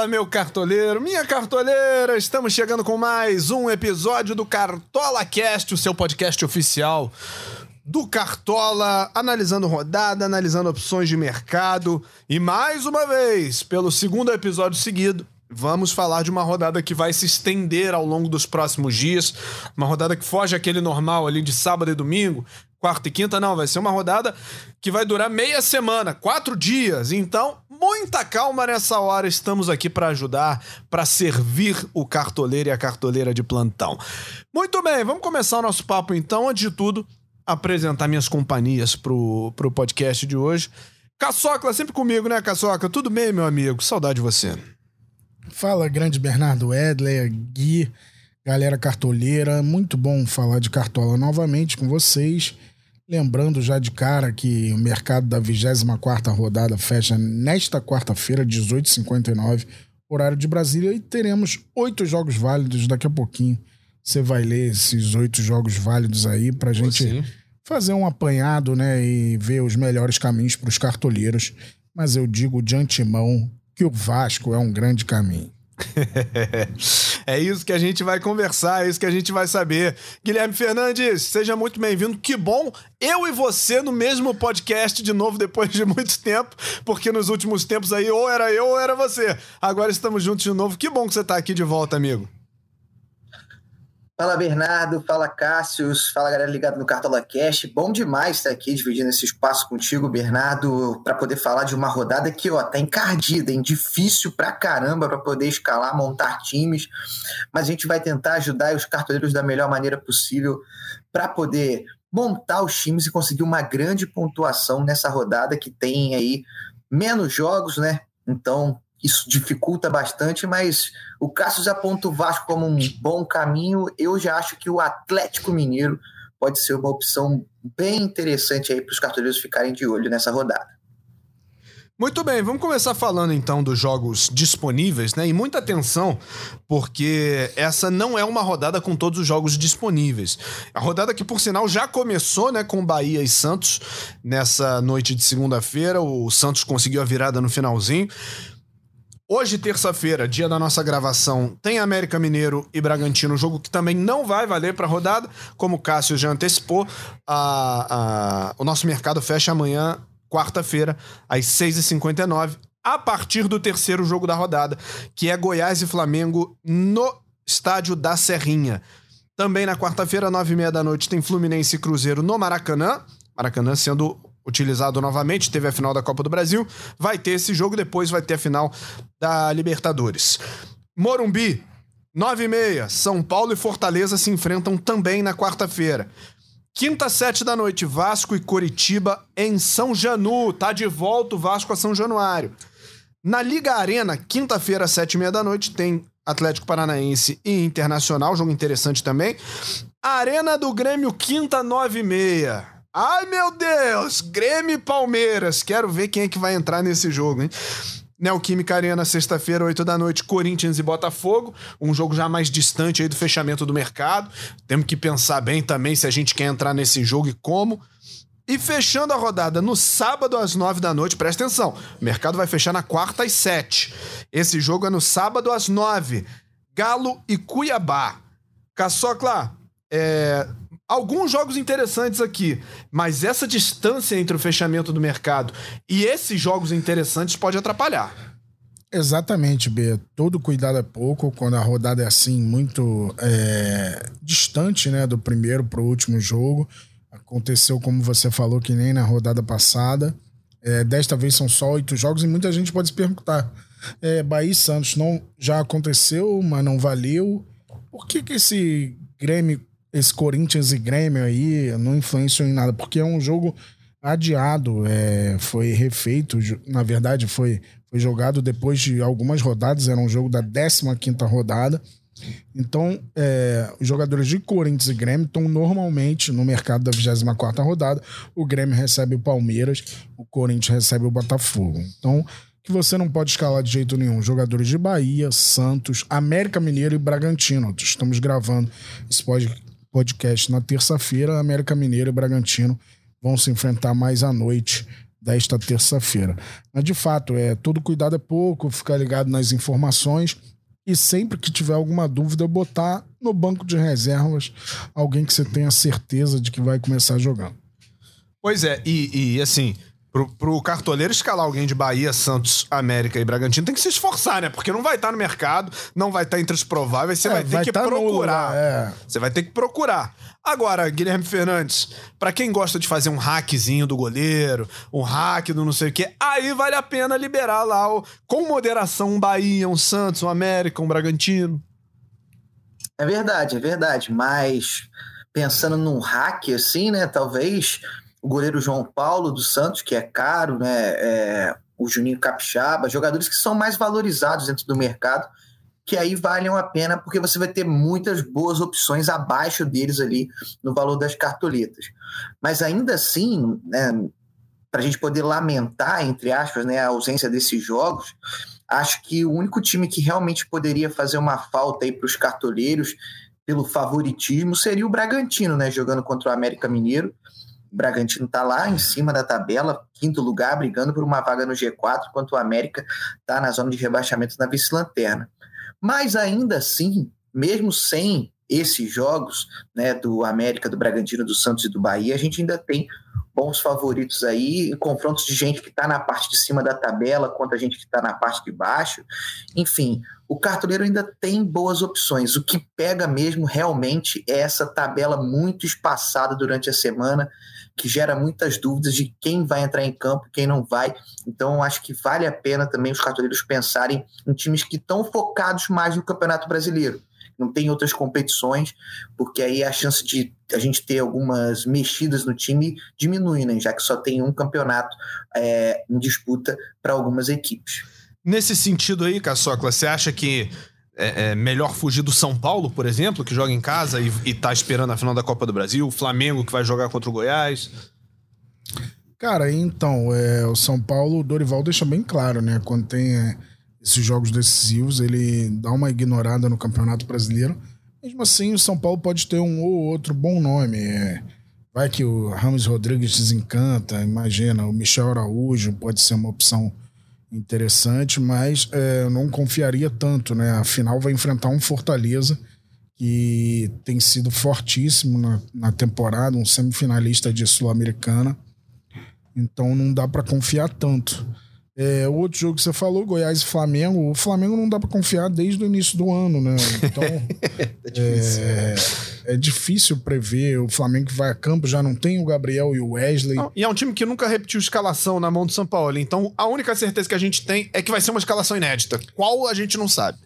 Fala, meu cartoleiro, minha cartoleira! Estamos chegando com mais um episódio do Cartola Cast, o seu podcast oficial do Cartola, analisando rodada, analisando opções de mercado. E mais uma vez, pelo segundo episódio seguido, vamos falar de uma rodada que vai se estender ao longo dos próximos dias. Uma rodada que foge aquele normal ali de sábado e domingo, quarta e quinta, não. Vai ser uma rodada que vai durar meia semana, quatro dias. Então, muita calma nessa hora. Estamos aqui para ajudar, para servir o cartoleiro e a cartoleira de plantão. Muito bem, vamos começar o nosso papo então. Antes de tudo, apresentar minhas companhias pro, pro podcast de hoje. Caçocla, sempre comigo, né, Caçocla? Tudo bem, meu amigo? Saudade de você. Fala, grande Bernardo Edler, Gui, galera cartoleira. Muito bom falar de cartola novamente com vocês. Lembrando já de cara que o mercado da 24 rodada fecha nesta quarta-feira, 18h59, horário de Brasília, e teremos oito jogos válidos daqui a pouquinho. Você vai ler esses oito jogos válidos aí pra gente Sim. fazer um apanhado, né, e ver os melhores caminhos para os cartoleiros. Mas eu digo de antemão que o Vasco é um grande caminho. é isso que a gente vai conversar, é isso que a gente vai saber. Guilherme Fernandes, seja muito bem-vindo. Que bom eu e você no mesmo podcast de novo depois de muito tempo, porque nos últimos tempos aí ou era eu ou era você. Agora estamos juntos de novo. Que bom que você está aqui de volta, amigo. Fala Bernardo, fala Cássius, fala galera ligada no Cartola Cash. Bom demais estar aqui dividindo esse espaço contigo, Bernardo, para poder falar de uma rodada que, ó, tá encardida, hein? Difícil pra caramba para poder escalar, montar times, mas a gente vai tentar ajudar os cartoleiros da melhor maneira possível para poder montar os times e conseguir uma grande pontuação nessa rodada que tem aí menos jogos, né? Então, isso dificulta bastante, mas o Cassius aponta o Vasco como um bom caminho. Eu já acho que o Atlético Mineiro pode ser uma opção bem interessante aí para os cartoleiros ficarem de olho nessa rodada. Muito bem, vamos começar falando então dos jogos disponíveis, né? E muita atenção, porque essa não é uma rodada com todos os jogos disponíveis. A rodada que, por sinal, já começou, né, com Bahia e Santos nessa noite de segunda-feira. O Santos conseguiu a virada no finalzinho. Hoje, terça-feira, dia da nossa gravação, tem América Mineiro e Bragantino, jogo que também não vai valer para a rodada, como o Cássio já antecipou. A, a, o nosso mercado fecha amanhã, quarta-feira, às 6h59, a partir do terceiro jogo da rodada, que é Goiás e Flamengo no estádio da Serrinha. Também na quarta-feira, nove e meia da noite, tem Fluminense e Cruzeiro no Maracanã. Maracanã sendo utilizado novamente, teve a final da Copa do Brasil, vai ter esse jogo, depois vai ter a final da Libertadores. Morumbi, 9 e meia, São Paulo e Fortaleza se enfrentam também na quarta-feira. Quinta, sete da noite, Vasco e Coritiba em São Janu. Tá de volta o Vasco a São Januário. Na Liga Arena, quinta-feira, sete e meia da noite, tem Atlético Paranaense e Internacional, jogo interessante também. Arena do Grêmio, quinta, nove e meia. Ai, meu Deus! Grêmio e Palmeiras. Quero ver quem é que vai entrar nesse jogo, hein? Neoquímica Arena, sexta-feira, 8 da noite, Corinthians e Botafogo. Um jogo já mais distante aí do fechamento do mercado. Temos que pensar bem também se a gente quer entrar nesse jogo e como. E fechando a rodada no sábado às 9 da noite, presta atenção. O mercado vai fechar na quarta às 7. Esse jogo é no sábado às 9. Galo e Cuiabá. Caçocla, é, alguns jogos interessantes aqui, mas essa distância entre o fechamento do mercado e esses jogos interessantes pode atrapalhar. Exatamente, B. Todo cuidado é pouco quando a rodada é assim, muito é, distante né, do primeiro para o último jogo. Aconteceu, como você falou, que nem na rodada passada. É, desta vez são só oito jogos e muita gente pode se perguntar. É, Bahia e Santos não, já aconteceu, mas não valeu. Por que, que esse Grêmio esse Corinthians e Grêmio aí não influenciam em nada, porque é um jogo adiado, é, foi refeito, na verdade foi, foi jogado depois de algumas rodadas, era um jogo da 15ª rodada, então é, os jogadores de Corinthians e Grêmio estão normalmente no mercado da 24ª rodada, o Grêmio recebe o Palmeiras, o Corinthians recebe o Botafogo, então que você não pode escalar de jeito nenhum. Jogadores de Bahia, Santos, América Mineiro e Bragantino. Estamos gravando esse podcast na terça-feira. América Mineiro e Bragantino vão se enfrentar mais à noite desta terça-feira. Mas, de fato, é todo cuidado é pouco, ficar ligado nas informações e sempre que tiver alguma dúvida, botar no banco de reservas alguém que você tenha certeza de que vai começar jogando. Pois é, e, e assim, Pro, pro cartoleiro escalar alguém de Bahia, Santos, América e Bragantino tem que se esforçar, né? Porque não vai estar tá no mercado, não vai estar tá entre os prováveis, você é, vai ter vai que tá procurar. é. Você vai ter que procurar. Agora, Guilherme Fernandes, para quem gosta de fazer um hackzinho do goleiro, um hack do não sei o quê, aí vale a pena liberar lá o, com moderação um Bahia, um Santos, um América, um Bragantino. É verdade, é verdade. Mas pensando num hack assim, né? Talvez o goleiro João Paulo dos Santos, que é caro, né? É, o Juninho Capixaba, jogadores que são mais valorizados dentro do mercado, que aí valem a pena porque você vai ter muitas boas opções abaixo deles ali no valor das cartoletas. Mas ainda assim, né, para a gente poder lamentar, entre aspas, né, a ausência desses jogos, acho que o único time que realmente poderia fazer uma falta aí para os cartoleiros pelo favoritismo seria o Bragantino, né, jogando contra o América Mineiro. O Bragantino está lá em cima da tabela, quinto lugar, brigando por uma vaga no G4, enquanto o América está na zona de rebaixamento na vice-lanterna. Mas ainda assim, mesmo sem esses jogos né, do América, do Bragantino, do Santos e do Bahia, a gente ainda tem bons favoritos aí, confrontos de gente que está na parte de cima da tabela contra gente que está na parte de baixo. Enfim, o cartoleiro ainda tem boas opções. O que pega mesmo realmente é essa tabela muito espaçada durante a semana que gera muitas dúvidas de quem vai entrar em campo e quem não vai. Então, acho que vale a pena também os cartoleiros pensarem em times que estão focados mais no Campeonato Brasileiro. Não tem outras competições, porque aí a chance de a gente ter algumas mexidas no time diminui, né? já que só tem um campeonato é, em disputa para algumas equipes. Nesse sentido aí, Caçocla, você acha que é, é, melhor fugir do São Paulo, por exemplo, que joga em casa e, e tá esperando a final da Copa do Brasil, o Flamengo que vai jogar contra o Goiás. Cara, então, é, o São Paulo, o Dorival deixa bem claro, né? Quando tem é, esses jogos decisivos, ele dá uma ignorada no Campeonato Brasileiro. Mesmo assim, o São Paulo pode ter um ou outro bom nome. É, vai que o Ramos Rodrigues desencanta, imagina, o Michel Araújo pode ser uma opção interessante, mas é, eu não confiaria tanto, né? Afinal, vai enfrentar um Fortaleza que tem sido fortíssimo na, na temporada, um semifinalista de Sul-Americana. Então não dá para confiar tanto. É, o outro jogo que você falou, Goiás e Flamengo, o Flamengo não dá para confiar desde o início do ano, né? Então é, difícil. É, é, difícil prever. O Flamengo que vai a campo já não tem o Gabriel e o Wesley. Não, e é um time que nunca repetiu escalação na mão do São Paulo. Então a única certeza que a gente tem é que vai ser uma escalação inédita. Qual a gente não sabe.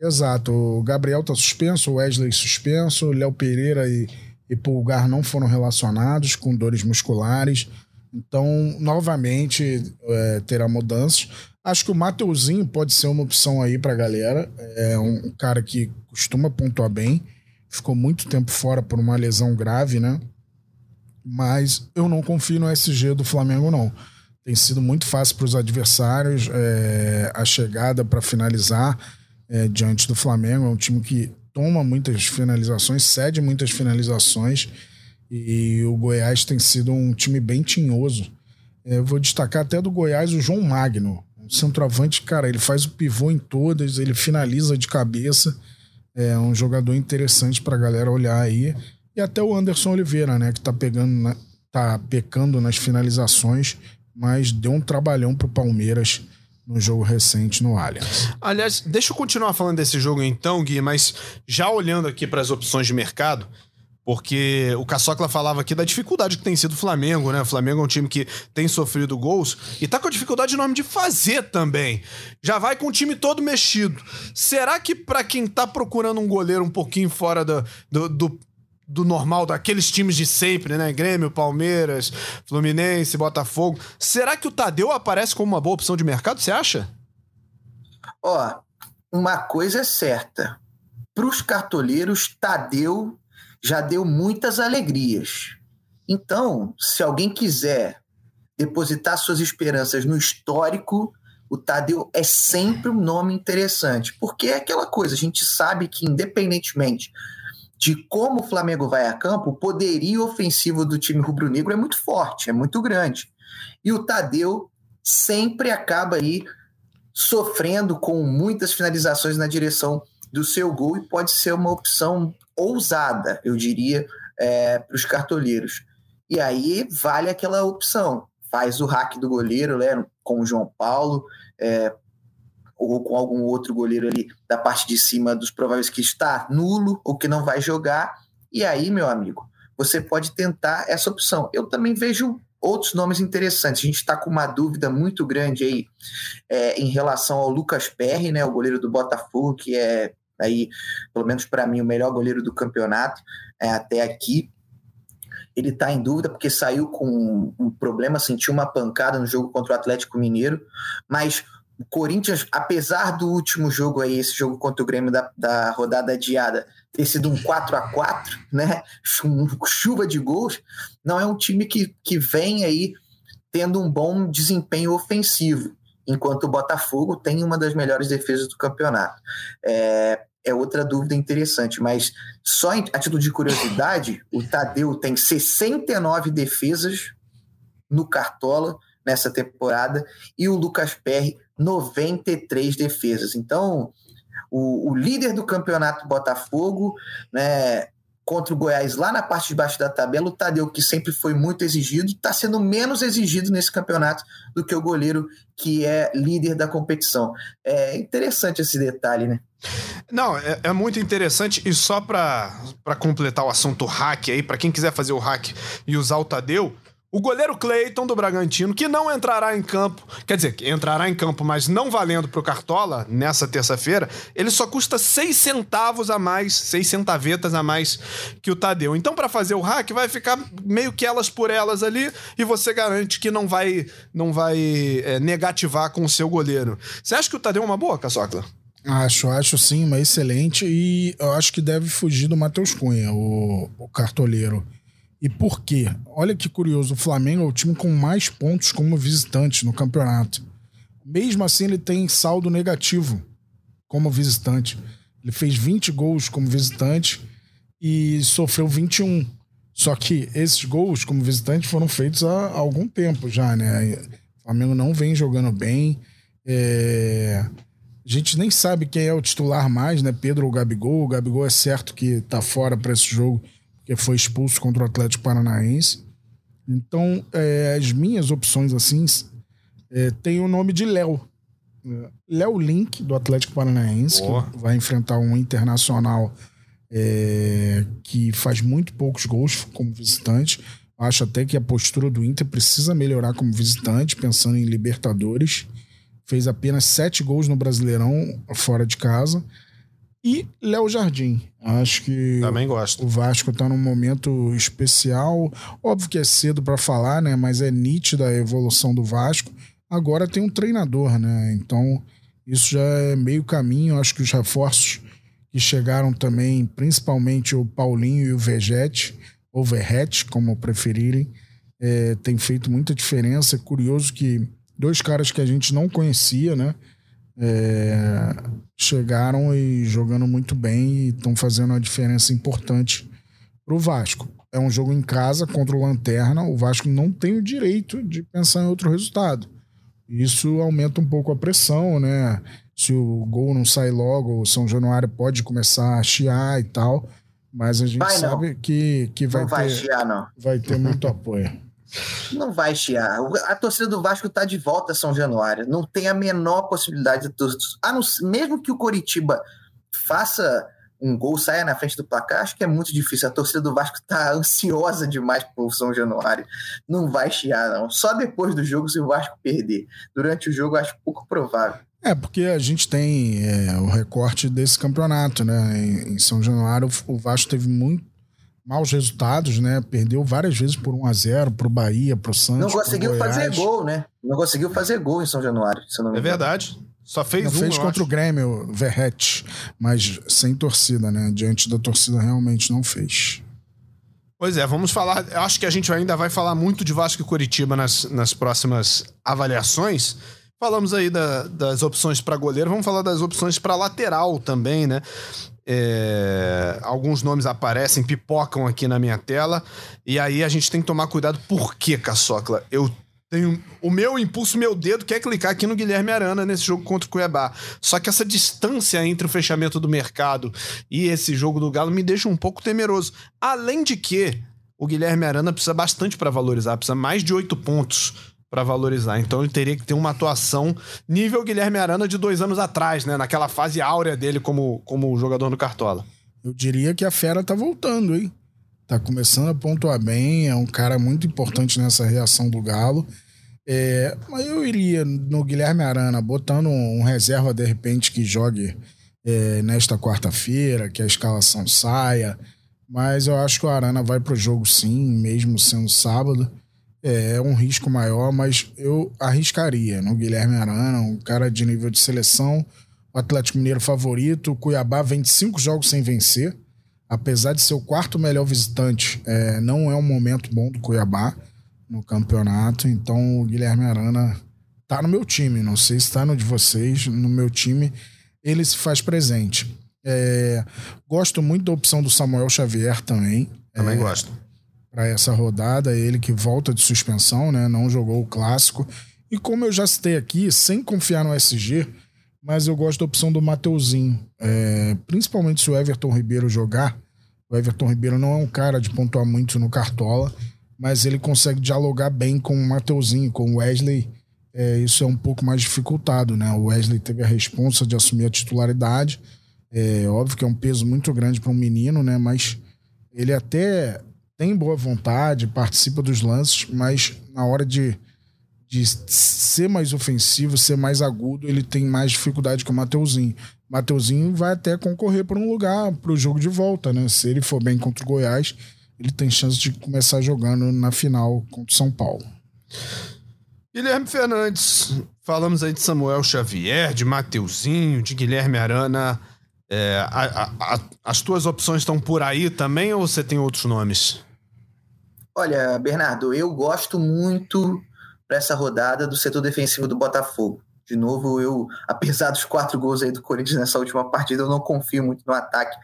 Exato. O Gabriel tá suspenso, o Wesley suspenso, o Léo Pereira e, e Pulgar não foram relacionados com dores musculares. Então, novamente, é, terá mudanças. Acho que o Mateuzinho pode ser uma opção aí pra galera. É um cara que costuma pontuar bem. Ficou muito tempo fora por uma lesão grave, né? Mas eu não confio no SG do Flamengo, não. Tem sido muito fácil para os adversários é, a chegada para finalizar é, diante do Flamengo. É um time que toma muitas finalizações, cede muitas finalizações e o Goiás tem sido um time bem tinhoso. É, eu vou destacar até do Goiás o João Magno. Um centroavante, cara, ele faz o pivô em todas, ele finaliza de cabeça. É um jogador interessante pra galera olhar aí. E até o Anderson Oliveira, né, que tá pegando, tá pecando nas finalizações, mas deu um trabalhão pro Palmeiras no jogo recente no Allianz. Aliás, deixa eu continuar falando desse jogo então, Gui, mas já olhando aqui para as opções de mercado, porque o Caçocla falava aqui da dificuldade que tem sido o Flamengo, né? O Flamengo é um time que tem sofrido gols e tá com a dificuldade enorme de fazer também. Já vai com o time todo mexido. Será que para quem tá procurando um goleiro um pouquinho fora do, do, do, do normal, daqueles times de sempre, né? Grêmio, Palmeiras, Fluminense, Botafogo, será que o Tadeu aparece como uma boa opção de mercado, você acha? Ó, uma coisa é certa. Para os cartoleiros, Tadeu já deu muitas alegrias. Então, se alguém quiser depositar suas esperanças no histórico, o Tadeu é sempre um nome interessante, porque é aquela coisa, a gente sabe que independentemente de como o Flamengo vai a campo, o poderio ofensivo do time rubro-negro é muito forte, é muito grande. E o Tadeu sempre acaba aí sofrendo com muitas finalizações na direção do seu gol e pode ser uma opção ousada, eu diria, é, para os cartoleiros. E aí vale aquela opção. Faz o hack do goleiro, né, com o João Paulo, é, ou com algum outro goleiro ali da parte de cima dos prováveis que está nulo ou que não vai jogar. E aí, meu amigo, você pode tentar essa opção. Eu também vejo outros nomes interessantes. A gente está com uma dúvida muito grande aí é, em relação ao Lucas Perry, né, o goleiro do Botafogo, que é aí, pelo menos para mim, o melhor goleiro do campeonato é, até aqui. Ele está em dúvida porque saiu com um problema, sentiu uma pancada no jogo contra o Atlético Mineiro, mas o Corinthians, apesar do último jogo aí, esse jogo contra o Grêmio da, da rodada adiada, ter sido um 4 a 4 né? Chuva de gols, não é um time que, que vem aí tendo um bom desempenho ofensivo, enquanto o Botafogo tem uma das melhores defesas do campeonato. É, é outra dúvida interessante, mas só em, a título de curiosidade, o Tadeu tem 69 defesas no Cartola nessa temporada e o Lucas Perry 93 defesas. Então, o, o líder do campeonato Botafogo, né, contra o Goiás lá na parte de baixo da tabela, o Tadeu, que sempre foi muito exigido, está sendo menos exigido nesse campeonato do que o goleiro que é líder da competição. É interessante esse detalhe, né? Não, é, é muito interessante e só para completar o assunto hack aí, para quem quiser fazer o hack e usar o Tadeu, o goleiro Cleiton do Bragantino, que não entrará em campo, quer dizer, entrará em campo, mas não valendo pro Cartola nessa terça-feira, ele só custa 6 centavos a mais, 6 centavetas a mais que o Tadeu. Então, para fazer o hack, vai ficar meio que elas por elas ali e você garante que não vai, não vai é, negativar com o seu goleiro. Você acha que o Tadeu é uma boa, Caçocla? Acho, acho sim, uma excelente. E eu acho que deve fugir do Matheus Cunha, o, o cartoleiro. E por quê? Olha que curioso, o Flamengo é o time com mais pontos como visitante no campeonato. Mesmo assim, ele tem saldo negativo como visitante. Ele fez 20 gols como visitante e sofreu 21. Só que esses gols como visitante foram feitos há algum tempo já, né? O Flamengo não vem jogando bem. É... A gente nem sabe quem é o titular mais, né? Pedro ou Gabigol. O Gabigol é certo que tá fora para esse jogo foi expulso contra o Atlético Paranaense. Então, é, as minhas opções assim é, tem o nome de Léo. Léo Link, do Atlético Paranaense, Boa. que vai enfrentar um internacional é, que faz muito poucos gols como visitante. Acho até que a postura do Inter precisa melhorar como visitante, pensando em Libertadores. Fez apenas sete gols no Brasileirão fora de casa. E Léo Jardim. Acho que Também gosto. o Vasco está num momento especial. Óbvio que é cedo para falar, né? Mas é nítida a evolução do Vasco. Agora tem um treinador, né? Então isso já é meio caminho. Acho que os reforços que chegaram também, principalmente o Paulinho e o Vegete, ou Verrete, como preferirem, é, tem feito muita diferença. É curioso que dois caras que a gente não conhecia, né? É, chegaram e jogando muito bem e estão fazendo uma diferença importante para o Vasco. É um jogo em casa contra o Lanterna. O Vasco não tem o direito de pensar em outro resultado. Isso aumenta um pouco a pressão, né? Se o gol não sai logo, o São Januário pode começar a chiar e tal. Mas a gente vai sabe que, que vai, não vai ter, chiar, não. vai ter muito apoio. Não vai chiar. A torcida do Vasco está de volta a São Januário. Não tem a menor possibilidade de ah, não, mesmo que o Coritiba faça um gol, saia na frente do placar, acho que é muito difícil. A torcida do Vasco está ansiosa demais por São Januário. Não vai chiar, não. Só depois do jogo, se o Vasco perder. Durante o jogo, acho pouco provável. É, porque a gente tem é, o recorte desse campeonato, né? Em, em São Januário, o Vasco teve muito maus resultados, né? Perdeu várias vezes por 1 a 0 pro Bahia, pro Santos. Não conseguiu fazer gol, né? Não conseguiu fazer gol em São Januário. Se não é verdade. Só fez não um, fez contra acho. o Grêmio, Verret, mas sem torcida, né? Diante da torcida realmente não fez. Pois é, vamos falar. Acho que a gente ainda vai falar muito de Vasco e Curitiba nas, nas próximas avaliações. Falamos aí da, das opções para goleiro, vamos falar das opções para lateral também, né? É, alguns nomes aparecem, pipocam aqui na minha tela. E aí a gente tem que tomar cuidado. Por que, Caçocla? Eu Tem o meu impulso, meu dedo quer clicar aqui no Guilherme Arana nesse jogo contra o Cuiabá. Só que essa distância entre o fechamento do mercado e esse jogo do Galo me deixa um pouco temeroso. Além de que o Guilherme Arana precisa bastante para valorizar, precisa mais de oito pontos para valorizar. Então ele teria que ter uma atuação nível Guilherme Arana de dois anos atrás, né? Naquela fase áurea dele como, como jogador no Cartola. Eu diria que a fera tá voltando, hein? Tá começando a pontuar bem, é um cara muito importante nessa reação do Galo. É, mas eu iria no Guilherme Arana, botando um reserva de repente que jogue é, nesta quarta-feira, que a escalação saia. Mas eu acho que o Arana vai pro jogo sim, mesmo sendo sábado. É, é um risco maior, mas eu arriscaria no Guilherme Arana, um cara de nível de seleção. O Atlético Mineiro favorito. O Cuiabá vem de cinco jogos sem vencer. Apesar de ser o quarto melhor visitante, é, não é um momento bom do Cuiabá no campeonato. Então o Guilherme Arana tá no meu time. Não sei se está no de vocês. No meu time, ele se faz presente. É, gosto muito da opção do Samuel Xavier também. Também é, gosto. Para essa rodada, ele que volta de suspensão, né? Não jogou o clássico. E como eu já citei aqui, sem confiar no SG, mas eu gosto da opção do Mateuzinho. É, principalmente se o Everton Ribeiro jogar. O Everton Ribeiro não é um cara de pontuar muito no Cartola mas ele consegue dialogar bem com o Mateuzinho, com o Wesley. É, isso é um pouco mais dificultado, né? O Wesley teve a responsa de assumir a titularidade. É óbvio que é um peso muito grande para um menino, né? Mas ele até tem boa vontade, participa dos lances, mas na hora de, de ser mais ofensivo, ser mais agudo, ele tem mais dificuldade que o Mateuzinho. Mateuzinho vai até concorrer para um lugar para o jogo de volta, né? Se ele for bem contra o Goiás, ele tem chance de começar jogando na final contra o São Paulo. Guilherme Fernandes, falamos aí de Samuel Xavier, de Mateuzinho, de Guilherme Arana. É, a, a, a, as tuas opções estão por aí também ou você tem outros nomes? Olha, Bernardo, eu gosto muito para essa rodada do setor defensivo do Botafogo. De novo, eu, apesar dos quatro gols aí do Corinthians nessa última partida, eu não confio muito no ataque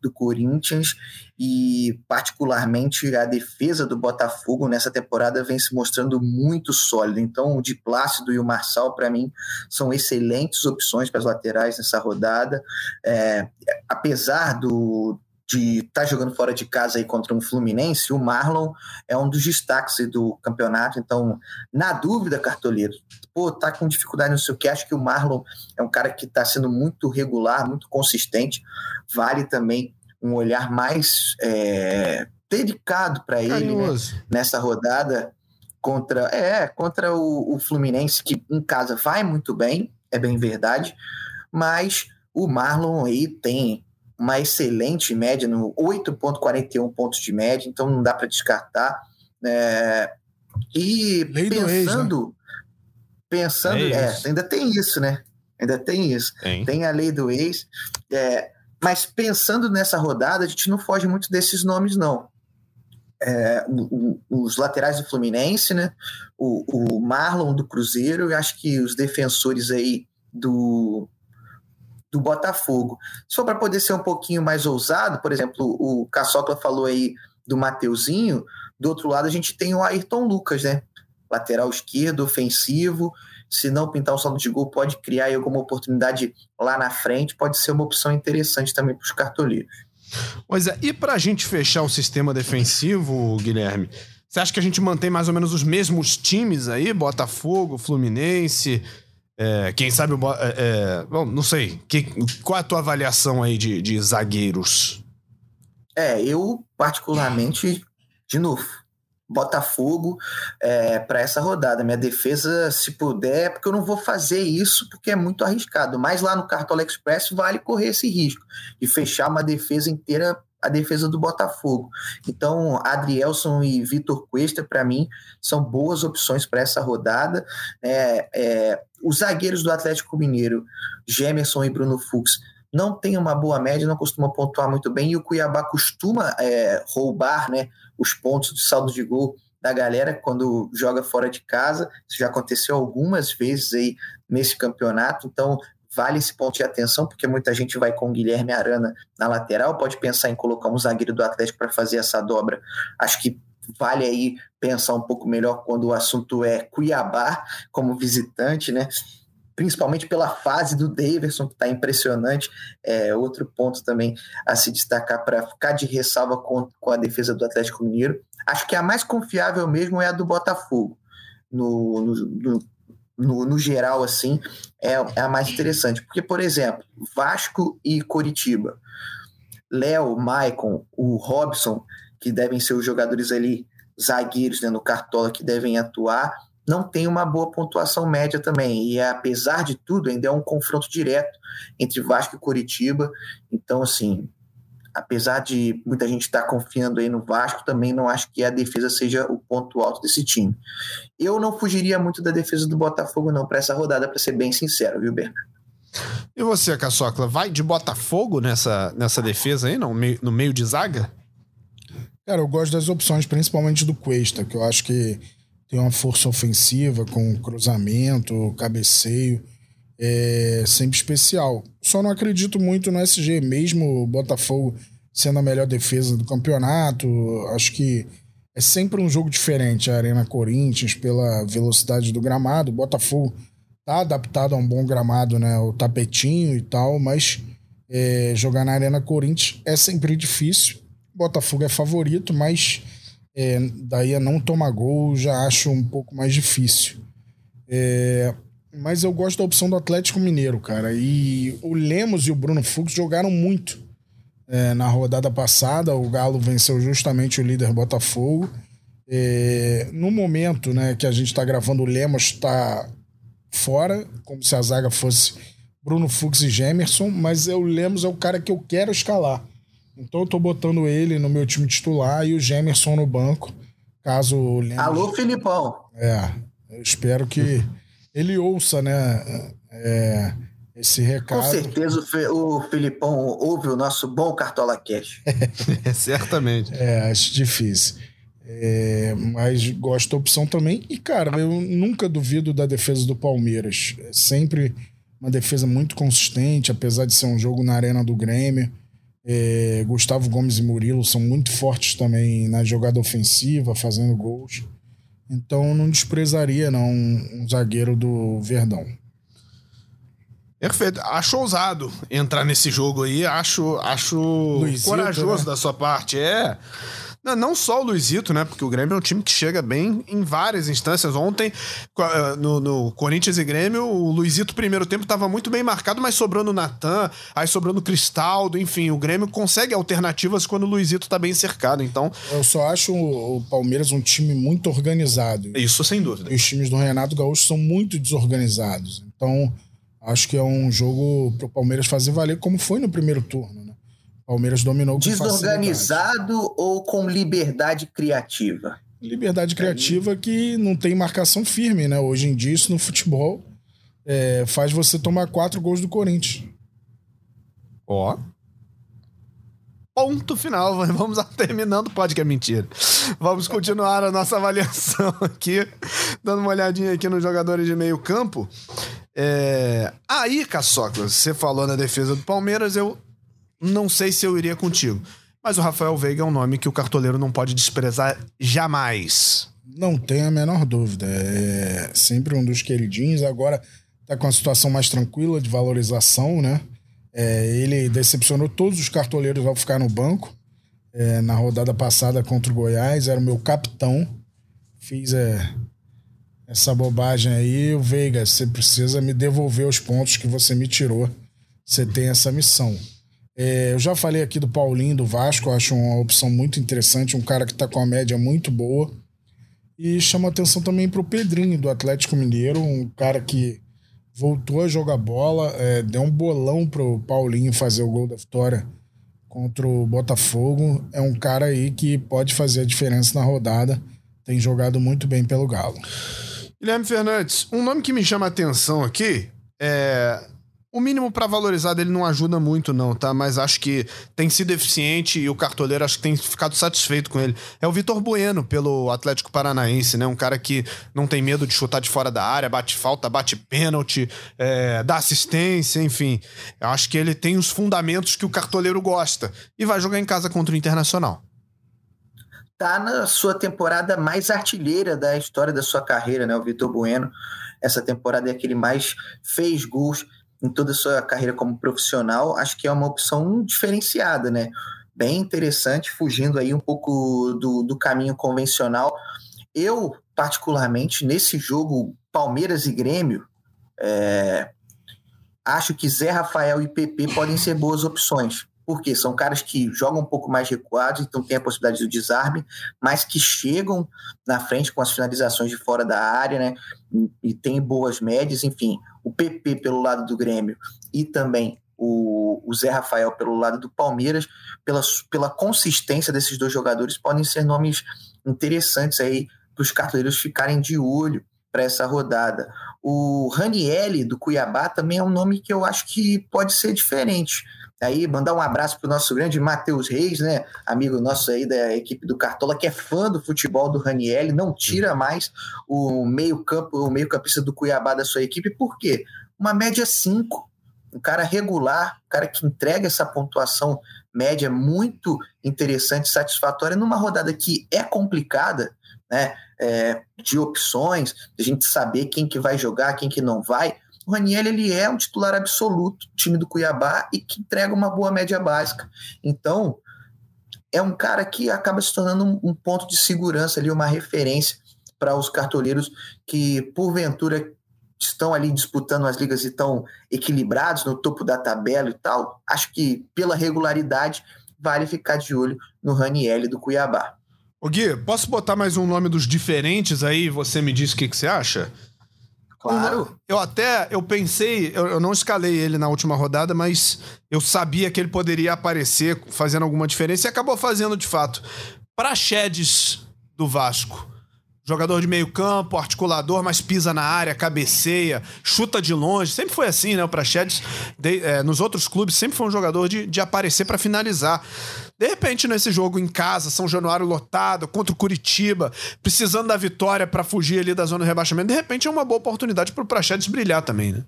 do Corinthians e, particularmente, a defesa do Botafogo nessa temporada vem se mostrando muito sólida. Então, o Di Plácido e o Marçal, para mim, são excelentes opções para as laterais nessa rodada. É, apesar do, de estar tá jogando fora de casa aí contra um Fluminense, o Marlon é um dos destaques do campeonato. Então, na dúvida, cartoleiro, pô, tá com dificuldade no seu que, acho que o Marlon é um cara que está sendo muito regular, muito consistente. Vale também um olhar mais é, dedicado para ele né, nessa rodada contra é contra o, o Fluminense que em casa vai muito bem, é bem verdade, mas o Marlon aí tem uma excelente média, no 8,41 pontos de média, então não dá para descartar. É, e Lei pensando, ex, né? pensando, é, é, ainda tem isso, né? Ainda tem isso. Tem, tem a lei do ex. É, mas pensando nessa rodada, a gente não foge muito desses nomes, não. É, o, o, os laterais do Fluminense, né? O, o Marlon do Cruzeiro, e acho que os defensores aí do, do Botafogo. For para poder ser um pouquinho mais ousado, por exemplo, o Caçocla falou aí do Mateuzinho, do outro lado a gente tem o Ayrton Lucas, né? Lateral esquerdo, ofensivo. Se não pintar o saldo de gol, pode criar alguma oportunidade lá na frente, pode ser uma opção interessante também para os cartoleiros. Pois é, e para a gente fechar o sistema defensivo, Guilherme, você acha que a gente mantém mais ou menos os mesmos times aí? Botafogo, Fluminense, é, quem sabe. É, é, bom, não sei. Que, qual é a tua avaliação aí de, de zagueiros? É, eu, particularmente, de novo, Botafogo é, para essa rodada. Minha defesa, se puder, porque eu não vou fazer isso porque é muito arriscado. Mas lá no Cartola Express vale correr esse risco de fechar uma defesa inteira a defesa do Botafogo. Então, Adrielson e Vitor Cuesta, para mim, são boas opções para essa rodada. É, é, os zagueiros do Atlético Mineiro, Gemerson e Bruno Fux, não têm uma boa média, não costumam pontuar muito bem, e o Cuiabá costuma é, roubar né, os pontos de saldo de gol da galera quando joga fora de casa. Isso já aconteceu algumas vezes aí nesse campeonato, então vale esse ponto de atenção, porque muita gente vai com o Guilherme Arana na lateral, pode pensar em colocar um zagueiro do Atlético para fazer essa dobra. Acho que vale aí pensar um pouco melhor quando o assunto é Cuiabá como visitante, né? Principalmente pela fase do Daverson, que está impressionante. É outro ponto também a se destacar para ficar de ressalva com, com a defesa do Atlético Mineiro. Acho que a mais confiável mesmo é a do Botafogo. No, no, no, no, geral, assim, é, é a mais interessante. Porque, por exemplo, Vasco e Coritiba. Léo, Maicon, o Robson, que devem ser os jogadores ali, zagueiros né, no Cartola, que devem atuar, não tem uma boa pontuação média também. E apesar de tudo, ainda é um confronto direto entre Vasco e Coritiba. Então, assim, apesar de muita gente estar tá confiando aí no Vasco, também não acho que a defesa seja o ponto alto desse time. Eu não fugiria muito da defesa do Botafogo, não, para essa rodada, para ser bem sincero, viu, Bernardo? E você, Caçocla, vai de Botafogo nessa, nessa defesa aí, no meio, no meio de zaga? Cara, eu gosto das opções, principalmente do Cuesta, que eu acho que tem uma força ofensiva com cruzamento, cabeceio é sempre especial. Só não acredito muito no SG, mesmo o Botafogo sendo a melhor defesa do campeonato. Acho que é sempre um jogo diferente a Arena Corinthians pela velocidade do gramado. O Botafogo tá adaptado a um bom gramado, né? O tapetinho e tal, mas é, jogar na Arena Corinthians é sempre difícil. Botafogo é favorito, mas é, daí a não tomar gol já acho um pouco mais difícil. É, mas eu gosto da opção do Atlético Mineiro, cara. E o Lemos e o Bruno Fux jogaram muito. É, na rodada passada, o Galo venceu justamente o líder Botafogo. É, no momento né, que a gente está gravando, o Lemos está fora, como se a zaga fosse Bruno Fux e Gemerson, mas o Lemos é o cara que eu quero escalar. Então eu tô botando ele no meu time titular e o Gemerson no banco, caso o Lemos... Alô, Filipão! É, eu espero que ele ouça, né, é, esse recado. Com certeza o Filipão ouve o nosso bom Cartola Cash. é, certamente. É, acho difícil. É, mas gosto da opção também. E, cara, eu nunca duvido da defesa do Palmeiras. É sempre uma defesa muito consistente, apesar de ser um jogo na arena do Grêmio. É, Gustavo Gomes e Murilo são muito fortes também na jogada ofensiva, fazendo gols. Então não desprezaria não um zagueiro do Verdão. Perfeito. Acho ousado entrar nesse jogo aí. Acho, acho Luizito, corajoso né? da sua parte. É. Não, não só o Luizito, né? Porque o Grêmio é um time que chega bem em várias instâncias. Ontem, eh, no, no Corinthians e Grêmio, o Luizito, primeiro tempo, estava muito bem marcado, mas sobrando o Natan, aí sobrando o Cristaldo, enfim, o Grêmio consegue alternativas quando o Luizito está bem cercado. Então. Eu só acho o Palmeiras um time muito organizado. Isso, sem dúvida. E os times do Renato Gaúcho são muito desorganizados. Então, acho que é um jogo para o Palmeiras fazer valer, como foi no primeiro turno. Palmeiras dominou com Desorganizado facilidade. ou com liberdade criativa? Liberdade criativa que não tem marcação firme, né? Hoje em dia, isso no futebol é, faz você tomar quatro gols do Corinthians. Ó. Ponto final. Vamos terminando, pode que é mentira. Vamos continuar a nossa avaliação aqui, dando uma olhadinha aqui nos jogadores de meio campo. É... Aí, Caçocla, você falou na defesa do Palmeiras, eu não sei se eu iria contigo. Mas o Rafael Veiga é um nome que o cartoleiro não pode desprezar jamais. Não tem a menor dúvida. É sempre um dos queridinhos. Agora tá com a situação mais tranquila de valorização, né? É, ele decepcionou todos os cartoleiros ao ficar no banco. É, na rodada passada contra o Goiás, era o meu capitão. Fiz é, essa bobagem aí. O Veiga, você precisa me devolver os pontos que você me tirou. Você tem essa missão. É, eu já falei aqui do Paulinho do Vasco, acho uma opção muito interessante, um cara que está com a média muito boa. E chama atenção também para o Pedrinho do Atlético Mineiro, um cara que voltou a jogar bola, é, deu um bolão pro Paulinho fazer o gol da vitória contra o Botafogo. É um cara aí que pode fazer a diferença na rodada, tem jogado muito bem pelo Galo. Guilherme Fernandes, um nome que me chama a atenção aqui é o mínimo para valorizar dele não ajuda muito, não, tá? Mas acho que tem sido eficiente e o cartoleiro acho que tem ficado satisfeito com ele. É o Vitor Bueno, pelo Atlético Paranaense, né? Um cara que não tem medo de chutar de fora da área, bate falta, bate pênalti, é, dá assistência, enfim. Eu acho que ele tem os fundamentos que o cartoleiro gosta. E vai jogar em casa contra o Internacional. tá na sua temporada mais artilheira da história da sua carreira, né? O Vitor Bueno. Essa temporada é aquele mais fez gols em toda a sua carreira como profissional. Acho que é uma opção diferenciada, né? Bem interessante, fugindo aí um pouco do, do caminho convencional. Eu, particularmente, nesse jogo Palmeiras e Grêmio, é, acho que Zé Rafael e PP podem ser boas opções porque são caras que jogam um pouco mais recuados, então tem a possibilidade do desarme, mas que chegam na frente com as finalizações de fora da área, né? E tem boas médias, enfim. O PP pelo lado do Grêmio e também o, o Zé Rafael pelo lado do Palmeiras, pela, pela consistência desses dois jogadores, podem ser nomes interessantes aí para os cartoleiros ficarem de olho para essa rodada. O Ranielli do Cuiabá também é um nome que eu acho que pode ser diferente aí mandar um abraço para o nosso grande Matheus Reis, né? Amigo nosso aí da equipe do Cartola, que é fã do futebol do Raniel, não tira mais o meio-campo, o meio-campista do Cuiabá da sua equipe, por quê? Uma média 5. Um cara regular, um cara que entrega essa pontuação média muito interessante, satisfatória, numa rodada que é complicada, né? É, de opções, de a gente saber quem que vai jogar, quem que não vai o Raniel ele é um titular absoluto do time do Cuiabá e que entrega uma boa média básica. Então, é um cara que acaba se tornando um, um ponto de segurança ali, uma referência para os cartoleiros que, porventura, estão ali disputando as ligas e estão equilibrados no topo da tabela e tal. Acho que, pela regularidade, vale ficar de olho no Raniel do Cuiabá. Ô Gui, posso botar mais um nome dos diferentes aí? Você me diz o que, que você acha? Claro. Eu até, eu pensei, eu, eu, não escalei ele na última rodada, mas eu sabia que ele poderia aparecer fazendo alguma diferença e acabou fazendo de fato. Praxedes do Vasco. Jogador de meio campo, articulador, mas pisa na área, cabeceia, chuta de longe. Sempre foi assim, né? O Praxedes, de, é, nos outros clubes, sempre foi um jogador de, de aparecer para finalizar. De repente, nesse jogo em casa, São Januário lotado, contra o Curitiba, precisando da vitória para fugir ali da zona de rebaixamento, de repente é uma boa oportunidade para o Praxedes brilhar também, né?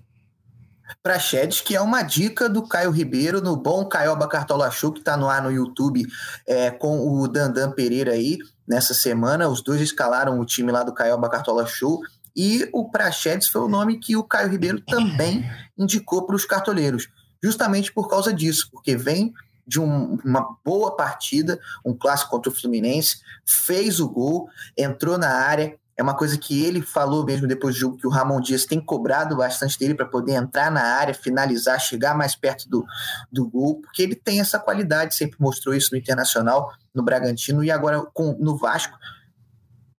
Praxedes, que é uma dica do Caio Ribeiro, no bom Caioba Cartola Show, que está no ar no YouTube é, com o Dandan Pereira aí nessa semana. Os dois escalaram o time lá do Caioba Cartola Show. E o Praxedes foi o nome que o Caio Ribeiro também indicou para os cartoleiros, justamente por causa disso, porque vem de um, uma boa partida, um clássico contra o Fluminense, fez o gol, entrou na área. É uma coisa que ele falou mesmo depois do jogo, que o Ramon Dias tem cobrado bastante dele para poder entrar na área, finalizar, chegar mais perto do, do gol, porque ele tem essa qualidade, sempre mostrou isso no Internacional, no Bragantino e agora com, no Vasco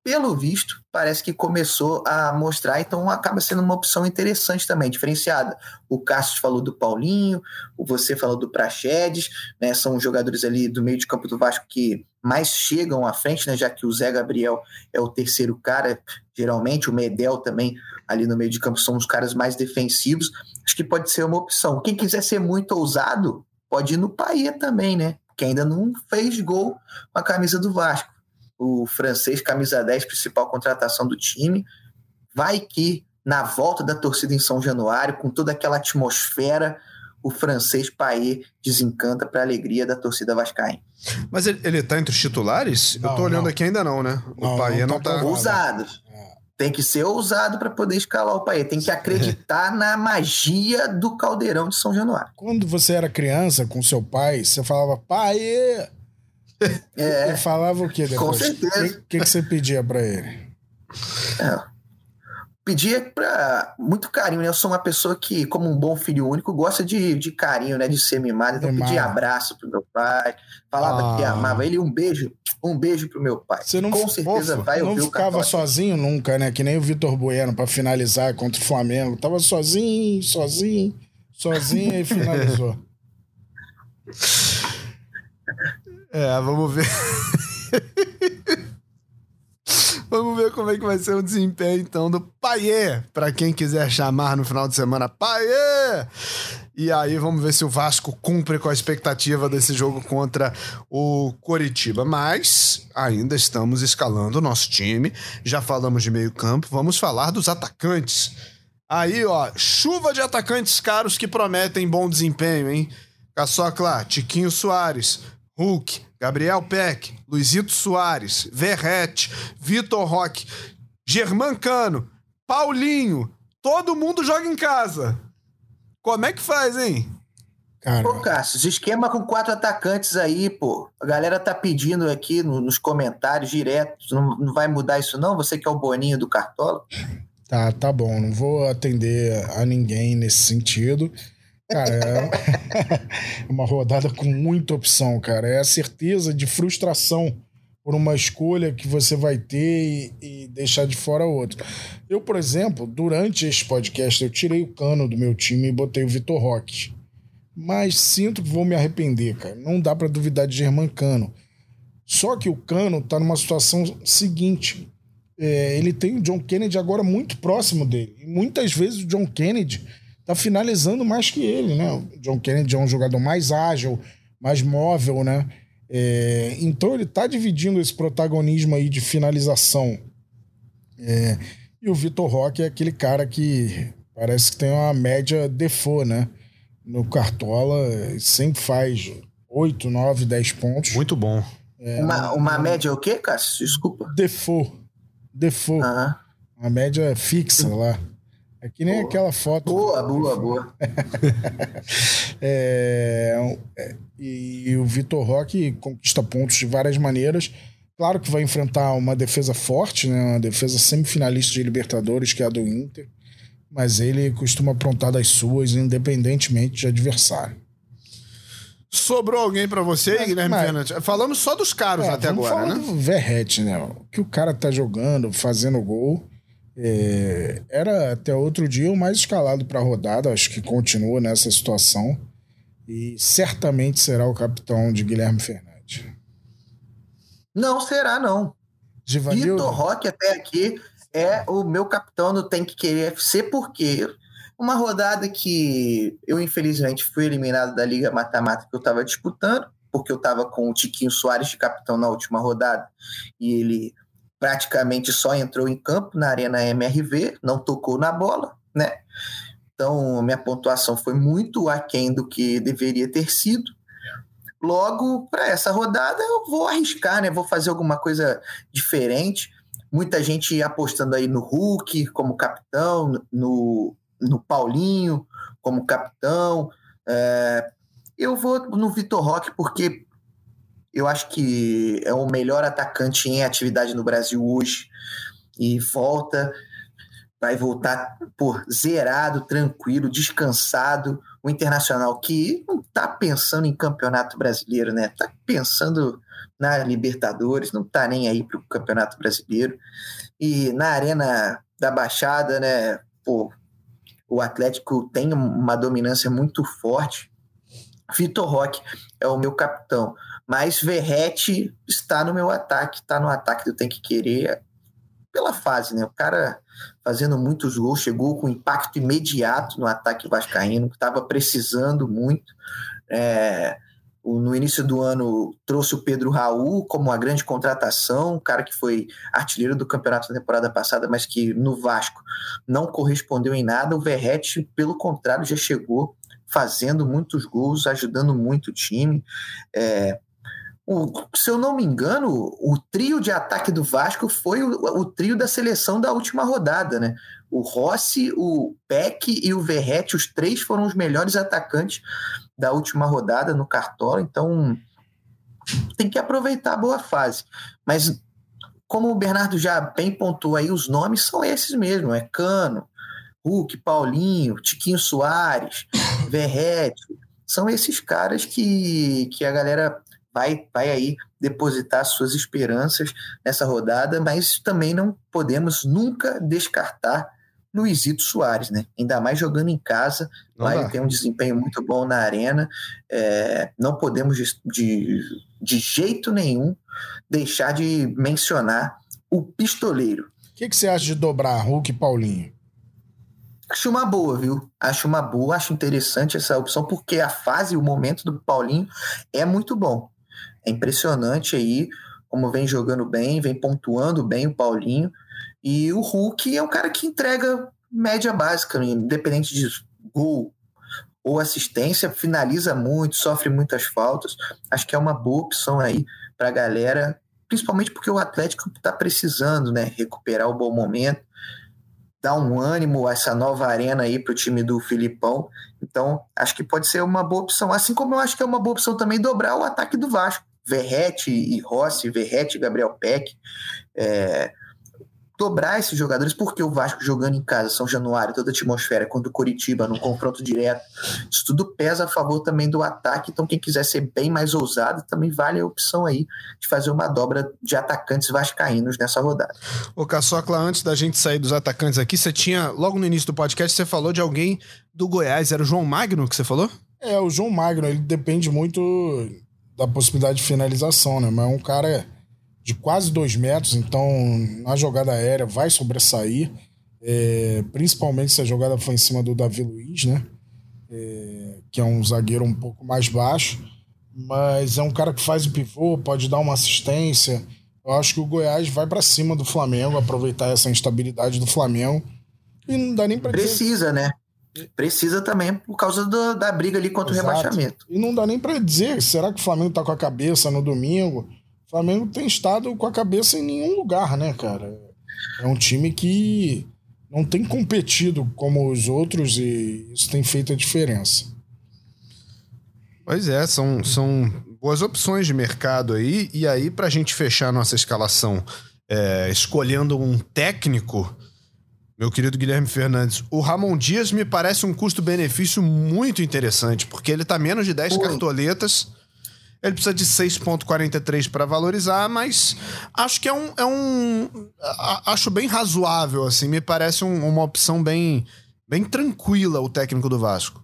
pelo visto, parece que começou a mostrar, então acaba sendo uma opção interessante também, diferenciada. O Cássio falou do Paulinho, você falou do Praxedes, né, são jogadores ali do meio de campo do Vasco que mais chegam à frente, né, já que o Zé Gabriel é o terceiro cara, geralmente, o Medel também ali no meio de campo são os caras mais defensivos, acho que pode ser uma opção. Quem quiser ser muito ousado, pode ir no Paia também, né, que ainda não fez gol com a camisa do Vasco o francês, camisa 10, principal contratação do time. Vai que na volta da torcida em São Januário, com toda aquela atmosfera, o francês Paê desencanta para a alegria da torcida vascaína. Mas ele, ele tá entre os titulares? Não, Eu tô olhando não. aqui ainda não, né? O não, Paê não, tá... Ousado. É. Tem que ser ousado para poder escalar o Paê. Tem que acreditar na magia do caldeirão de São Januário. Quando você era criança com seu pai, você falava Paê, é. Ele falava o que depois? Com certeza. O que, que, você pedia para ele? É. Pedia pra muito carinho, né? Eu sou uma pessoa que, como um bom filho único, gosta de, de carinho, né? De ser mimado. Então, pedia abraço pro meu pai, falava ah. que amava ele. Um beijo, um beijo pro meu pai. Você não, Com certeza vai ouvir não ficava sozinho nunca, né? Que nem o Vitor Bueno para finalizar contra o Flamengo. Tava sozinho, sozinho, sozinho e finalizou. É, vamos ver. vamos ver como é que vai ser o desempenho, então, do Paiê, para quem quiser chamar no final de semana, Paiê! E aí vamos ver se o Vasco cumpre com a expectativa desse jogo contra o Coritiba. Mas ainda estamos escalando o nosso time. Já falamos de meio campo, vamos falar dos atacantes. Aí, ó, chuva de atacantes caros que prometem bom desempenho, hein? Caçocla, Tiquinho Soares, Hulk, Gabriel Peck, Luizito Soares, Verrete, Vitor Roque, Germancano, Paulinho, todo mundo joga em casa. Como é que faz, hein? Cara. Pô, Cássio, esquema com quatro atacantes aí, pô. A galera tá pedindo aqui no, nos comentários direto. Não, não vai mudar isso, não? Você que é o Boninho do Cartola? Tá, tá bom. Não vou atender a ninguém nesse sentido. Cara, é uma rodada com muita opção, cara. É a certeza de frustração por uma escolha que você vai ter e, e, deixar de fora outro. Eu, por exemplo, durante este podcast, eu tirei o cano do meu time e botei o Vitor Roque mas sinto que vou me arrepender, cara. Não dá para duvidar de Germán Cano. Só que o Cano tá numa situação seguinte. É, ele tem o John Kennedy agora muito próximo dele. E muitas vezes o John Kennedy tá finalizando mais que ele, né? O John Kennedy é um jogador mais ágil, mais móvel, né? É, então ele tá dividindo esse protagonismo aí de finalização. É, e o Vitor Roque é aquele cara que parece que tem uma média default, né? no Cartola sempre faz 8, 9, 10 pontos. Muito bom. É, uma, uma média o quê, Cássio? Desculpa. Default. Default. Uhum. Uma média fixa lá. É que nem boa. aquela foto. Boa, boa, boa. é, é, e o Vitor Roque conquista pontos de várias maneiras. Claro que vai enfrentar uma defesa forte, né? uma defesa semifinalista de Libertadores, que é a do Inter mas ele costuma aprontar das suas, independentemente de adversário. Sobrou alguém para você, mas, Guilherme mas, Falamos só dos caros é, até agora, né? Do Verrete, né? O que o cara tá jogando, fazendo gol. É, era até outro dia o mais escalado para a rodada, acho que continua nessa situação. E certamente será o capitão de Guilherme Fernandes. Não será, não. Vitor Roque até aqui é o meu capitão no Tem que Querer FC, porque uma rodada que eu, infelizmente, fui eliminado da Liga Mata-Mata que eu estava disputando, porque eu estava com o Tiquinho Soares de capitão na última rodada, e ele praticamente só entrou em campo na Arena MRV, não tocou na bola, né? Então, minha pontuação foi muito aquém do que deveria ter sido. Logo, para essa rodada, eu vou arriscar, né? Vou fazer alguma coisa diferente muita gente apostando aí no Hulk como capitão, no, no Paulinho como capitão. É, eu vou no Vitor Roque porque eu acho que é o melhor atacante em atividade no Brasil hoje e volta, vai voltar por zerado, tranquilo, descansado. O Internacional que não está pensando em campeonato brasileiro, né? Está pensando na Libertadores, não tá nem aí pro Campeonato Brasileiro. E na Arena da Baixada, né, pô, o Atlético tem uma dominância muito forte. Vitor Roque é o meu capitão, mas Verrete está no meu ataque, está no ataque do Tem que Querer pela fase, né? O cara fazendo muitos gols, chegou com impacto imediato no ataque vascaíno, que estava precisando muito. É, no início do ano trouxe o Pedro Raul como uma grande contratação, um cara que foi artilheiro do campeonato da temporada passada, mas que no Vasco não correspondeu em nada. O Verrete, pelo contrário, já chegou fazendo muitos gols, ajudando muito o time. É, o, se eu não me engano, o trio de ataque do Vasco foi o, o, trio da seleção da última rodada, né? O Rossi, o Peck e o Verrete, os três foram os melhores atacantes da última rodada no Cartola, então tem que aproveitar a boa fase. Mas como o Bernardo já bem pontuou aí, os nomes são esses mesmo, é Cano, Hulk, Paulinho, Tiquinho Soares, Verrete, são esses caras que, que a galera vai, vai aí depositar suas esperanças nessa rodada, mas também não podemos nunca descartar Luizito Soares, né? Ainda mais jogando em casa, não lá dá. ele tem um desempenho muito bom na arena. É, não podemos de, de, de, jeito nenhum deixar de mencionar o pistoleiro. O que, que você acha de dobrar Hulk e Paulinho? Acho uma boa, viu? Acho uma boa, acho interessante essa opção, porque a fase o momento do Paulinho é muito bom. É impressionante aí como vem jogando bem, vem pontuando bem o Paulinho. E o Hulk é um cara que entrega média básica, independente de gol ou assistência, finaliza muito, sofre muitas faltas. Acho que é uma boa opção aí para a galera, principalmente porque o Atlético está precisando né, recuperar o bom momento, dar um ânimo a essa nova arena aí para o time do Filipão. Então, acho que pode ser uma boa opção. Assim como eu acho que é uma boa opção também dobrar o ataque do Vasco. Verrete e Rossi, Verrete e Gabriel Peck. É, dobrar esses jogadores, porque o Vasco jogando em casa, São Januário, toda a atmosfera, contra o Coritiba, no confronto direto, isso tudo pesa a favor também do ataque. Então, quem quiser ser bem mais ousado, também vale a opção aí de fazer uma dobra de atacantes vascaínos nessa rodada. Ô, Caçocla, antes da gente sair dos atacantes aqui, você tinha, logo no início do podcast, você falou de alguém do Goiás, era o João Magno que você falou? É, o João Magno, ele depende muito da possibilidade de finalização, né? Mas é um cara de quase dois metros, então na jogada aérea vai sobressair, é, principalmente se a jogada for em cima do Davi Luiz, né? É, que é um zagueiro um pouco mais baixo, mas é um cara que faz o pivô, pode dar uma assistência. Eu acho que o Goiás vai para cima do Flamengo, aproveitar essa instabilidade do Flamengo. E não dá nem pra Precisa, dizer... né? Precisa também por causa do, da briga ali contra Exato. o rebaixamento. E não dá nem para dizer, será que o Flamengo tá com a cabeça no domingo? O Flamengo tem estado com a cabeça em nenhum lugar, né, cara? É um time que não tem competido como os outros e isso tem feito a diferença. Pois é, são, são boas opções de mercado aí. E aí, para a gente fechar nossa escalação é, escolhendo um técnico, meu querido Guilherme Fernandes, o Ramon Dias me parece um custo-benefício muito interessante, porque ele tá menos de 10 cartoletas ele precisa de 6,43 para valorizar, mas acho que é um, é um. Acho bem razoável, assim. Me parece um, uma opção bem, bem tranquila o técnico do Vasco.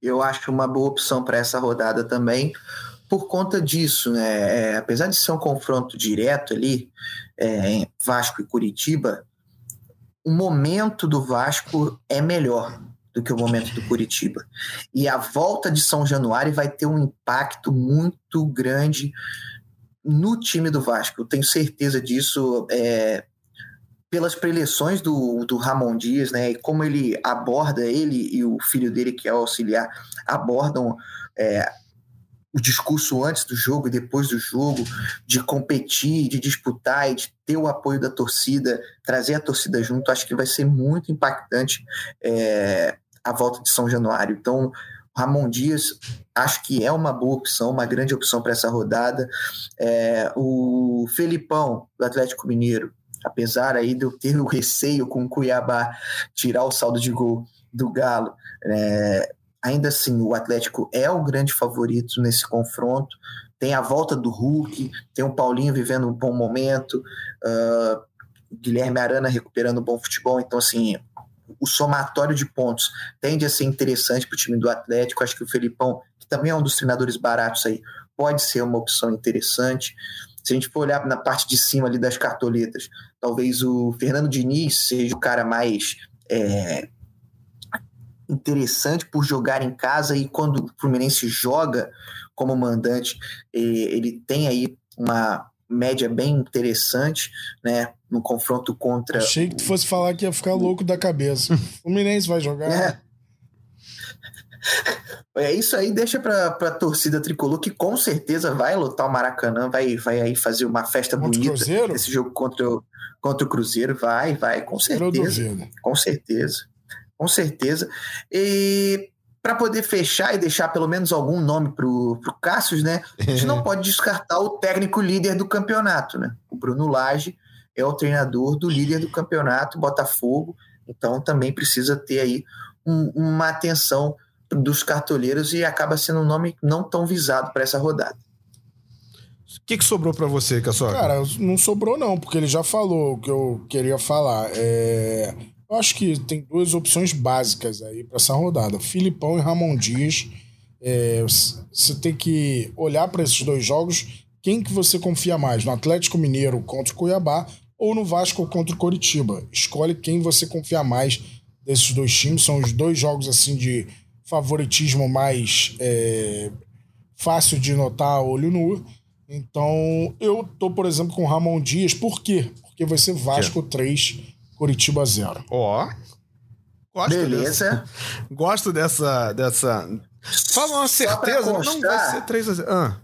Eu acho uma boa opção para essa rodada também, por conta disso, né? É, apesar de ser um confronto direto ali, é, Vasco e Curitiba, o momento do Vasco é melhor do que o momento do Curitiba. E a volta de São Januário vai ter um impacto muito grande no time do Vasco. Eu tenho certeza disso. É, pelas preleções do, do Ramon Dias, né, e como ele aborda, ele e o filho dele, que é o auxiliar, abordam é, o discurso antes do jogo e depois do jogo, de competir, de disputar e de ter o apoio da torcida, trazer a torcida junto, acho que vai ser muito impactante é, a volta de São Januário. Então, Ramon Dias, acho que é uma boa opção, uma grande opção para essa rodada. É, o Felipão, do Atlético Mineiro, apesar aí de eu ter o receio com o Cuiabá tirar o saldo de gol do Galo, é, ainda assim o Atlético é o grande favorito nesse confronto. Tem a volta do Hulk, tem o Paulinho vivendo um bom momento, uh, Guilherme Arana recuperando um bom futebol. Então, assim, o somatório de pontos tende a ser interessante para o time do Atlético. Acho que o Felipão, que também é um dos treinadores baratos aí, pode ser uma opção interessante. Se a gente for olhar na parte de cima ali das cartoletas, talvez o Fernando Diniz seja o cara mais é, interessante por jogar em casa e quando o Fluminense joga como mandante, ele tem aí uma média bem interessante, né? No confronto contra. Achei que tu fosse falar que ia ficar louco da cabeça. O Fluminense vai jogar. É. É isso aí, deixa pra, pra torcida tricolor que com certeza vai lotar o Maracanã, vai, vai aí fazer uma festa contra bonita. Esse jogo contra o, contra o Cruzeiro, vai, vai, com certeza. Com certeza. Com certeza. E para poder fechar e deixar pelo menos algum nome para o Cássio, né? A gente não pode descartar o técnico líder do campeonato, né? O Bruno Lage é o treinador do líder do campeonato, Botafogo. Então também precisa ter aí um, uma atenção dos cartoleiros e acaba sendo um nome não tão visado para essa rodada. O que, que sobrou para você, Caçoca? Cara, não sobrou não, porque ele já falou o que eu queria falar. É... Eu acho que tem duas opções básicas aí para essa rodada: Filipão e Ramon Dias. É, você tem que olhar para esses dois jogos. Quem que você confia mais? No Atlético Mineiro contra o Cuiabá ou no Vasco contra o Coritiba? Escolhe quem você confia mais desses dois times. São os dois jogos assim de favoritismo mais é, fácil de notar olho nu. Então, eu tô, por exemplo, com o Ramon Dias. Por quê? Porque vai ser Vasco 3, Curitiba 0. Ó. Gosto Beleza. Dessa, gosto dessa. dessa... Fala uma certeza, constar, não vai ser 3 a 0. Ah.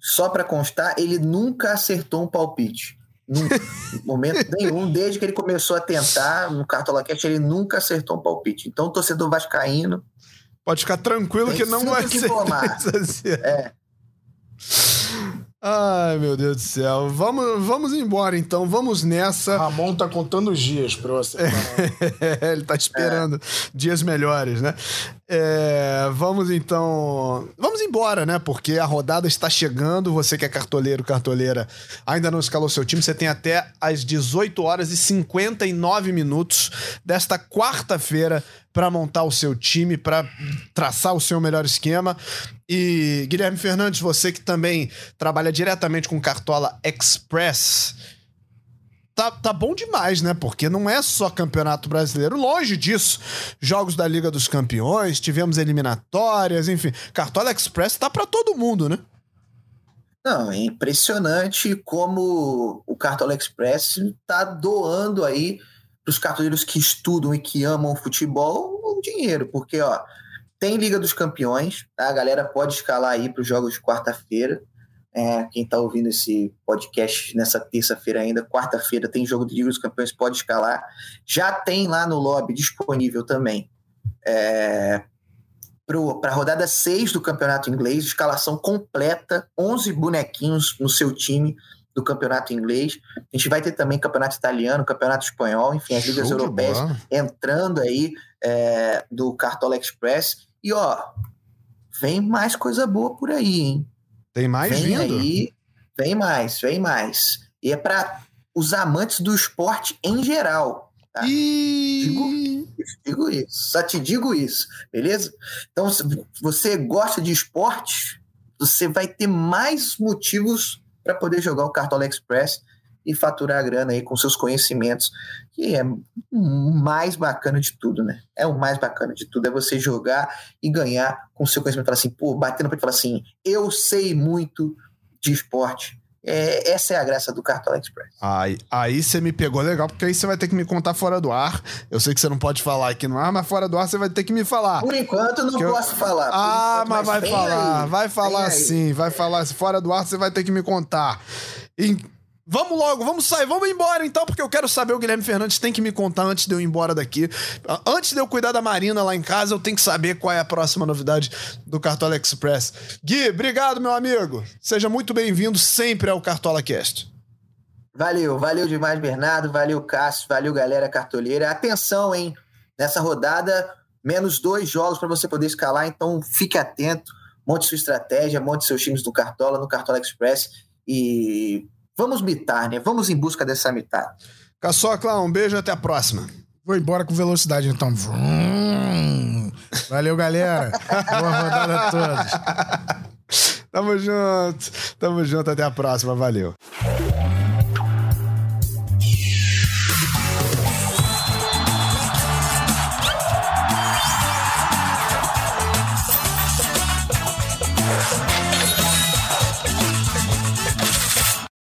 Só para constar, ele nunca acertou um palpite. Nunca. momento nenhum, desde que ele começou a tentar no Cartola Cash, ele nunca acertou um palpite. Então, o torcedor vascaíno. Pode ficar tranquilo que não vai ser. É. Ai, meu Deus do céu. Vamos, vamos embora então, vamos nessa. Ramon tá contando os dias pra você. Ele tá esperando é. dias melhores, né? É, vamos então. Vamos embora, né? Porque a rodada está chegando. Você que é cartoleiro, cartoleira, ainda não escalou seu time. Você tem até às 18 horas e 59 minutos desta quarta-feira para montar o seu time, para traçar o seu melhor esquema. E Guilherme Fernandes, você que também trabalha diretamente com Cartola Express, tá, tá bom demais, né? Porque não é só Campeonato Brasileiro, longe disso. Jogos da Liga dos Campeões, tivemos eliminatórias, enfim. Cartola Express tá para todo mundo, né? Não, é impressionante como o Cartola Express tá doando aí para os cartoleiros que estudam e que amam futebol o dinheiro, porque ó, tem Liga dos Campeões, tá? a galera pode escalar aí para os jogos de quarta-feira. É, quem está ouvindo esse podcast nessa terça-feira ainda, quarta-feira, tem jogo de Liga dos Campeões, pode escalar. Já tem lá no lobby disponível também é, para a rodada 6 do campeonato inglês, escalação completa, 11 bonequinhos no seu time do campeonato inglês. A gente vai ter também campeonato italiano, campeonato espanhol, enfim, as ligas europeias entrando aí é, do Cartola Express. E ó, vem mais coisa boa por aí, hein? Tem mais vem vindo? Aí, vem mais, vem mais. E é para os amantes do esporte em geral. Tá? E... Digo, digo isso, só te digo isso, beleza? Então, se você gosta de esporte, você vai ter mais motivos para poder jogar o Cartola Express e faturar a grana aí com seus conhecimentos, que é o mais bacana de tudo, né? É o mais bacana de tudo, é você jogar e ganhar com seu conhecimento. Falar assim, pô, batendo para falar assim, eu sei muito de esporte, é, essa é a graça do Cartola Express. Aí, aí você me pegou legal, porque aí você vai ter que me contar fora do ar. Eu sei que você não pode falar aqui no ar, mas fora do ar você vai ter que me falar. Por enquanto não posso eu... falar. Ah, enquanto, mas, mas, vai falar, aí. vai falar sim, vai falar. Fora do ar você vai ter que me contar. E Vamos logo, vamos sair, vamos embora então, porque eu quero saber. O Guilherme Fernandes tem que me contar antes de eu ir embora daqui. Antes de eu cuidar da Marina lá em casa, eu tenho que saber qual é a próxima novidade do Cartola Express. Gui, obrigado, meu amigo. Seja muito bem-vindo sempre ao Cartola Cast. Valeu, valeu demais, Bernardo. Valeu, Cássio. Valeu, galera cartoleira. Atenção, hein? Nessa rodada, menos dois jogos para você poder escalar, então fique atento, monte sua estratégia, monte seus times do Cartola, no Cartola Express e Vamos mitar, né? Vamos em busca dessa mitar. Caçocla, um beijo e até a próxima. Vou embora com velocidade, então. Valeu, galera. Boa rodada a todos. Tamo junto. Tamo junto. Até a próxima. Valeu.